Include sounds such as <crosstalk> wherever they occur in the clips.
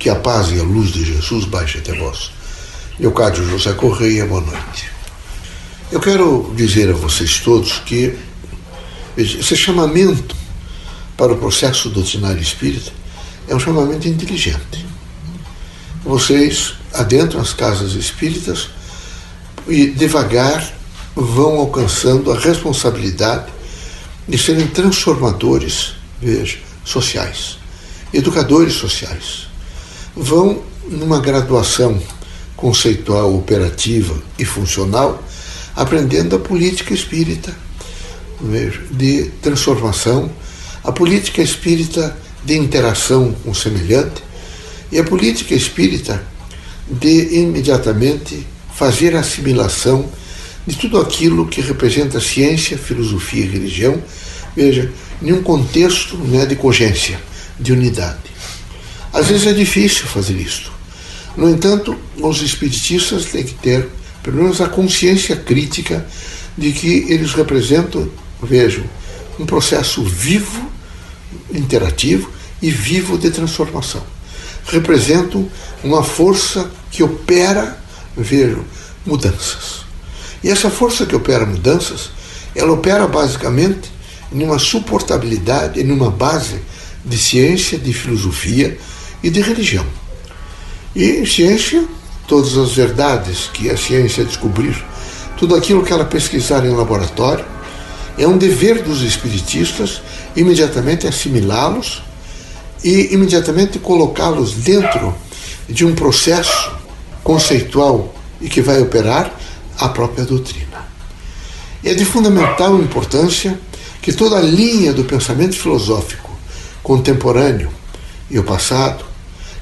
Que a paz e a luz de Jesus baixe até vós. Leocádio José Correia, boa noite. Eu quero dizer a vocês todos que esse chamamento para o processo doutrinário espírita é um chamamento inteligente. Vocês adentram as casas espíritas e devagar vão alcançando a responsabilidade de serem transformadores, veja, sociais, educadores sociais vão numa graduação conceitual, operativa e funcional, aprendendo a política espírita de transformação, a política espírita de interação com o semelhante e a política espírita de imediatamente fazer a assimilação de tudo aquilo que representa ciência, filosofia e religião, veja, em um contexto né, de cogência, de unidade. Às vezes é difícil fazer isto. No entanto, os espiritistas têm que ter, pelo menos, a consciência crítica de que eles representam, vejam, um processo vivo, interativo e vivo de transformação. Representam uma força que opera, vejam, mudanças. E essa força que opera mudanças, ela opera basicamente numa suportabilidade, numa base de ciência, de filosofia, e de religião. E ciência, todas as verdades que a ciência descobrir, tudo aquilo que ela pesquisar em laboratório, é um dever dos espiritistas imediatamente assimilá-los e imediatamente colocá-los dentro de um processo conceitual e que vai operar a própria doutrina. É de fundamental importância que toda a linha do pensamento filosófico contemporâneo e o passado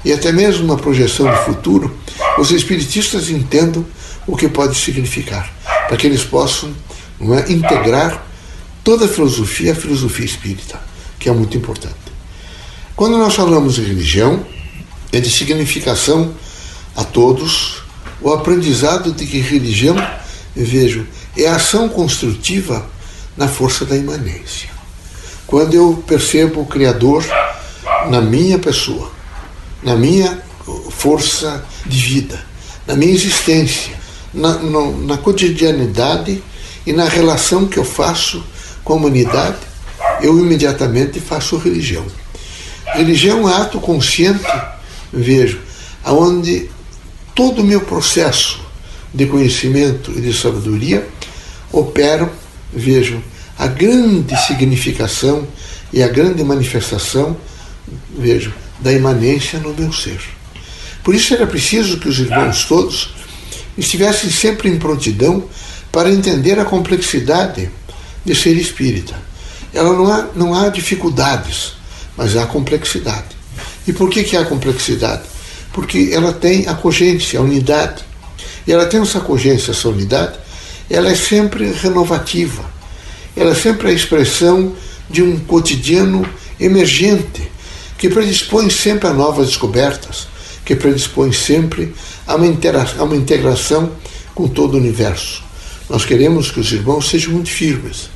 e até mesmo uma projeção de futuro, os espiritistas entendam o que pode significar, para que eles possam é, integrar toda a filosofia, a filosofia espírita, que é muito importante. Quando nós falamos de religião, é de significação a todos o aprendizado de que religião, vejo, é ação construtiva na força da imanência. Quando eu percebo o Criador na minha pessoa, na minha força de vida, na minha existência, na, no, na cotidianidade e na relação que eu faço com a humanidade, eu imediatamente faço religião. Religião é um ato consciente, vejo, aonde todo o meu processo de conhecimento e de sabedoria operam, vejo, a grande significação e a grande manifestação, vejo, da imanência no meu ser. Por isso era preciso que os irmãos todos estivessem sempre em prontidão para entender a complexidade de ser espírita. Ela não há, não há dificuldades, mas há complexidade. E por que, que há complexidade? Porque ela tem a cogência, a unidade. E ela tem essa cogência, essa unidade, ela é sempre renovativa. Ela é sempre a expressão de um cotidiano emergente, que predispõe sempre a novas descobertas, que predispõe sempre a uma, a uma integração com todo o universo. Nós queremos que os irmãos sejam muito firmes.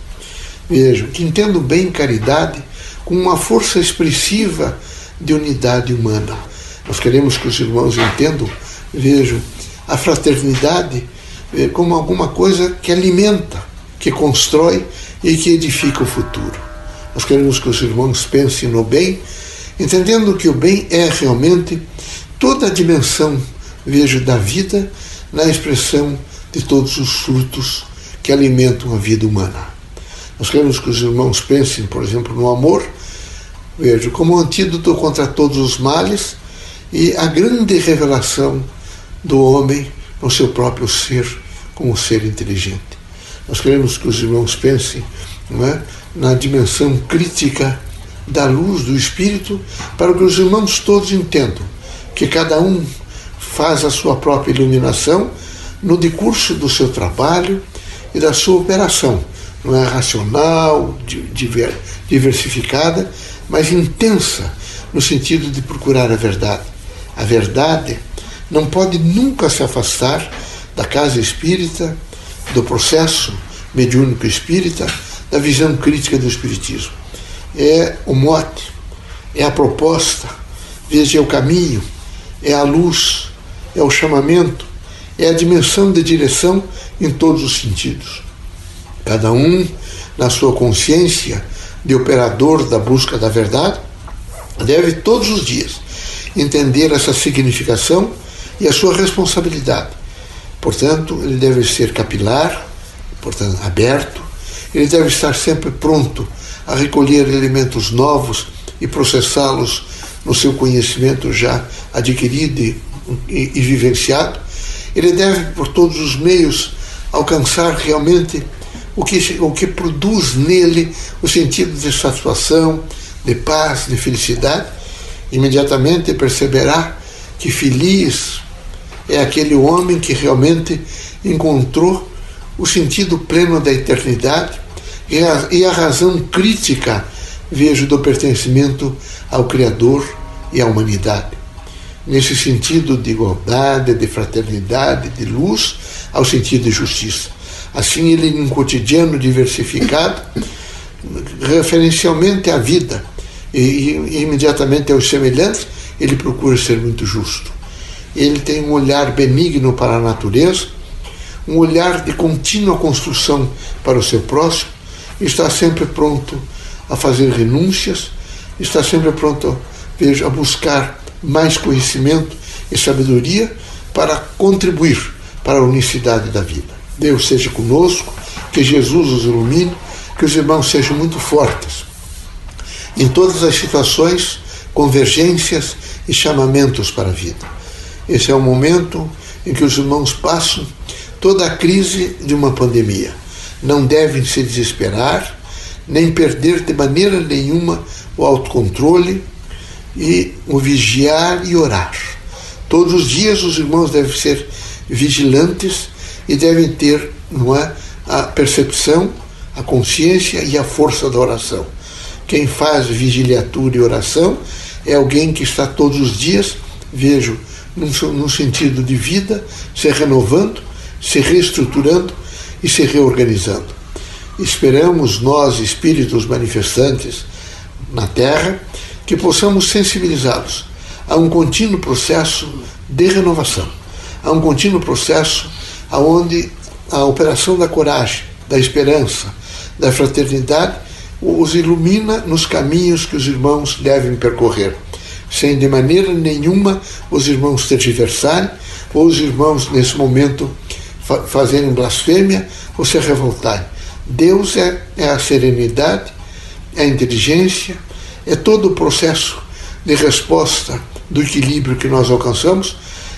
Vejam, que entendam bem caridade com uma força expressiva de unidade humana. Nós queremos que os irmãos entendam, vejam, a fraternidade eh, como alguma coisa que alimenta, que constrói e que edifica o futuro. Nós queremos que os irmãos pensem no bem entendendo que o bem é realmente toda a dimensão, vejo, da vida na expressão de todos os frutos que alimentam a vida humana. Nós queremos que os irmãos pensem, por exemplo, no amor, vejo, como um antídoto contra todos os males e a grande revelação do homem no seu próprio ser, como ser inteligente. Nós queremos que os irmãos pensem é, na dimensão crítica da luz do Espírito para que os irmãos todos entendam que cada um faz a sua própria iluminação no decurso do seu trabalho e da sua operação. Não é racional, diversificada, mas intensa no sentido de procurar a verdade. A verdade não pode nunca se afastar da casa espírita, do processo mediúnico espírita, da visão crítica do espiritismo é o mote, é a proposta, veja é o caminho, é a luz, é o chamamento, é a dimensão de direção em todos os sentidos. Cada um, na sua consciência de operador da busca da verdade, deve todos os dias entender essa significação e a sua responsabilidade. Portanto, ele deve ser capilar, portanto, aberto, ele deve estar sempre pronto a recolher elementos novos e processá-los no seu conhecimento já adquirido e, e, e vivenciado. Ele deve, por todos os meios, alcançar realmente o que, o que produz nele o sentido de satisfação, de paz, de felicidade. Imediatamente perceberá que feliz é aquele homem que realmente encontrou o sentido pleno da eternidade e a, e a razão crítica, vejo, do pertencimento ao Criador e à humanidade. Nesse sentido de igualdade, de fraternidade, de luz, ao sentido de justiça. Assim, ele, em um cotidiano diversificado, <coughs> referencialmente à vida e, e imediatamente aos semelhantes, ele procura ser muito justo. Ele tem um olhar benigno para a natureza, um olhar de contínua construção para o seu próximo, está sempre pronto a fazer renúncias, está sempre pronto, veja, a buscar mais conhecimento e sabedoria para contribuir para a unicidade da vida. Deus seja conosco, que Jesus os ilumine, que os irmãos sejam muito fortes. Em todas as situações, convergências e chamamentos para a vida. Esse é o momento em que os irmãos passam toda a crise de uma pandemia. Não devem se desesperar, nem perder de maneira nenhuma o autocontrole e o vigiar e orar. Todos os dias os irmãos devem ser vigilantes e devem ter não é, a percepção, a consciência e a força da oração. Quem faz vigiliatura e oração é alguém que está todos os dias, vejo, num, num sentido de vida, se renovando, se reestruturando e se reorganizando. Esperamos nós, espíritos manifestantes na Terra, que possamos sensibilizá-los a um contínuo processo de renovação, a um contínuo processo aonde a operação da coragem, da esperança, da fraternidade os ilumina nos caminhos que os irmãos devem percorrer, sem de maneira nenhuma os irmãos tergiversarem ou os irmãos nesse momento fazerem blasfêmia ou se revoltarem. Deus é, é a serenidade, é a inteligência, é todo o processo de resposta do equilíbrio que nós alcançamos,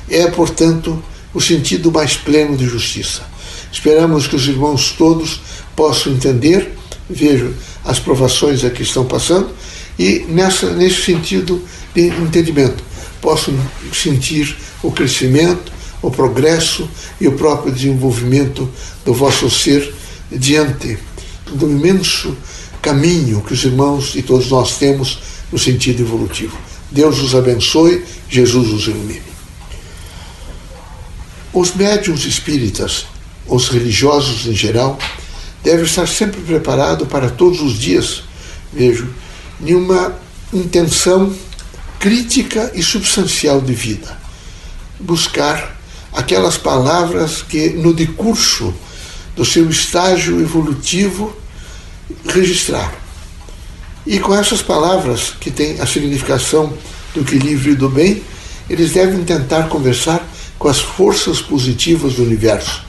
é, portanto, o sentido mais pleno de justiça. Esperamos que os irmãos todos possam entender, vejam as provações a que estão passando e nessa, nesse sentido de entendimento possam sentir o crescimento, o progresso e o próprio desenvolvimento do vosso ser diante do imenso caminho que os irmãos e todos nós temos no sentido evolutivo. Deus os abençoe, Jesus os ilumine. Os médiums espíritas, os religiosos em geral, devem estar sempre preparados para todos os dias, vejo, nenhuma intenção crítica e substancial de vida. Buscar aquelas palavras que, no decurso do seu estágio evolutivo, registrar. E com essas palavras, que têm a significação do equilíbrio e do bem, eles devem tentar conversar com as forças positivas do universo.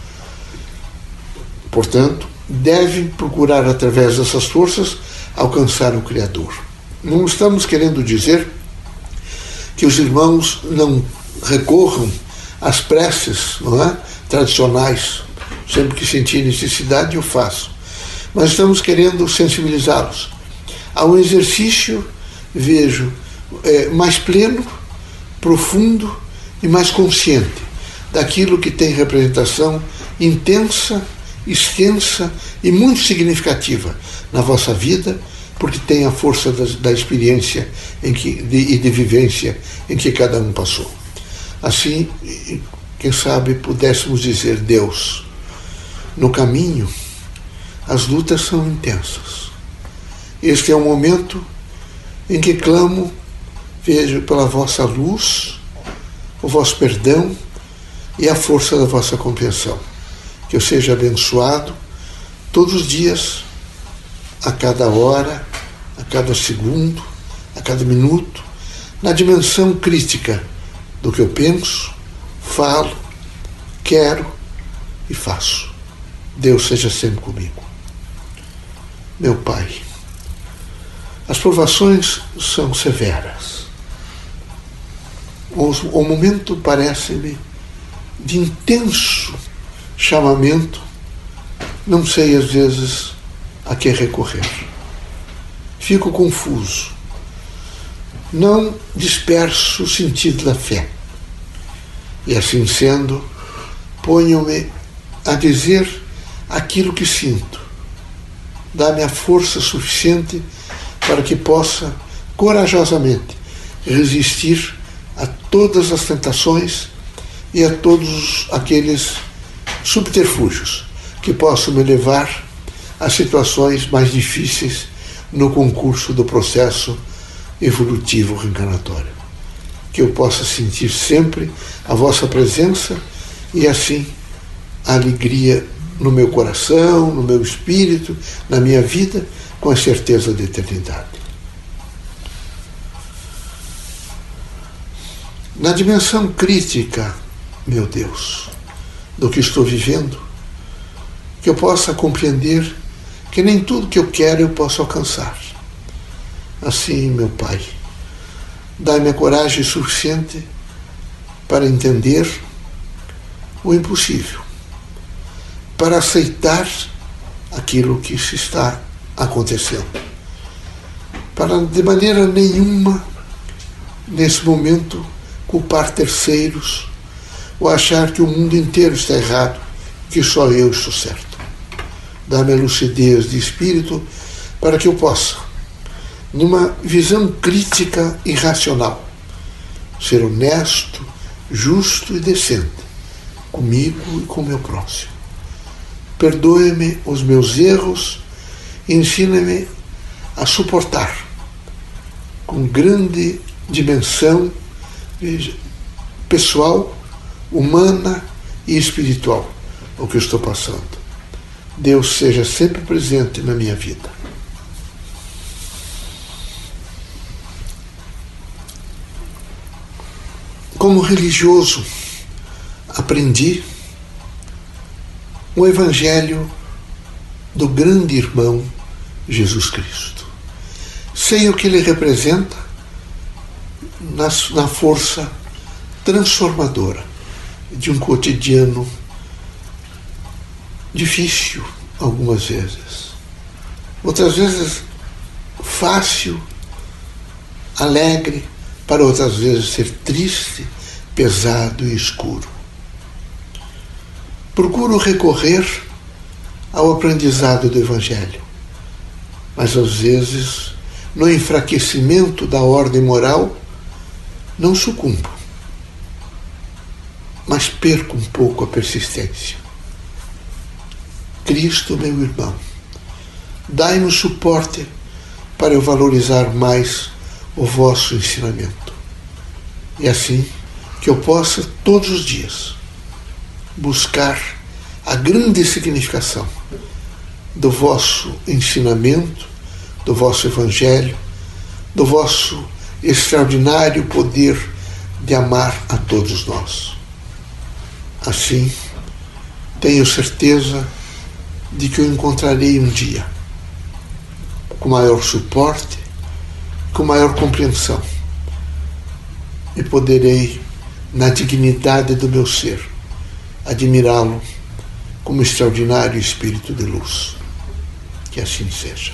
Portanto, devem procurar, através dessas forças, alcançar o Criador. Não estamos querendo dizer que os irmãos não recorram às preces não é? tradicionais. Sempre que sentir necessidade, eu faço. Mas estamos querendo sensibilizá-los a um exercício, vejo, é, mais pleno, profundo e mais consciente daquilo que tem representação intensa, extensa e muito significativa na vossa vida, porque tem a força da, da experiência em que, de, e de vivência em que cada um passou. Assim, quem sabe pudéssemos dizer, Deus, no caminho as lutas são intensas. Este é o momento em que clamo, vejo pela vossa luz, o vosso perdão e a força da vossa compreensão. Que eu seja abençoado todos os dias, a cada hora, a cada segundo, a cada minuto, na dimensão crítica do que eu penso, falo, quero e faço. Deus seja sempre comigo. Meu Pai, as provações são severas. O momento parece-me de intenso chamamento, não sei às vezes a que recorrer. Fico confuso. Não disperso o sentido da fé. E assim sendo, ponho-me a dizer aquilo que sinto. Dá-me a força suficiente para que possa corajosamente resistir a todas as tentações e a todos aqueles subterfúgios que possam me levar a situações mais difíceis no concurso do processo evolutivo reencarnatório. Que eu possa sentir sempre a vossa presença e assim a alegria no meu coração, no meu espírito, na minha vida, com a certeza da eternidade. Na dimensão crítica, meu Deus, do que estou vivendo, que eu possa compreender que nem tudo que eu quero eu posso alcançar. Assim, meu Pai, dai-me a coragem suficiente para entender o impossível para aceitar aquilo que se está acontecendo. Para de maneira nenhuma, nesse momento, culpar terceiros ou achar que o mundo inteiro está errado, que só eu estou certo. Dá-me a lucidez de espírito para que eu possa, numa visão crítica e racional, ser honesto, justo e decente comigo e com meu próximo perdoe-me os meus erros e ensina-me a suportar com grande dimensão pessoal, humana e espiritual o que eu estou passando. Deus seja sempre presente na minha vida. Como religioso, aprendi o Evangelho do grande irmão Jesus Cristo. Sei o que ele representa na, na força transformadora de um cotidiano difícil, algumas vezes. Outras vezes fácil, alegre, para outras vezes ser triste, pesado e escuro procuro recorrer ao aprendizado do Evangelho, mas às vezes, no enfraquecimento da ordem moral, não sucumbo, mas perco um pouco a persistência. Cristo, meu irmão, dai-nos suporte para eu valorizar mais o vosso ensinamento. E assim que eu possa, todos os dias, buscar a grande significação do vosso ensinamento, do vosso evangelho, do vosso extraordinário poder de amar a todos nós. Assim, tenho certeza de que o encontrarei um dia com maior suporte, com maior compreensão e poderei, na dignidade do meu ser, admirá-lo como extraordinário espírito de luz. Que assim seja.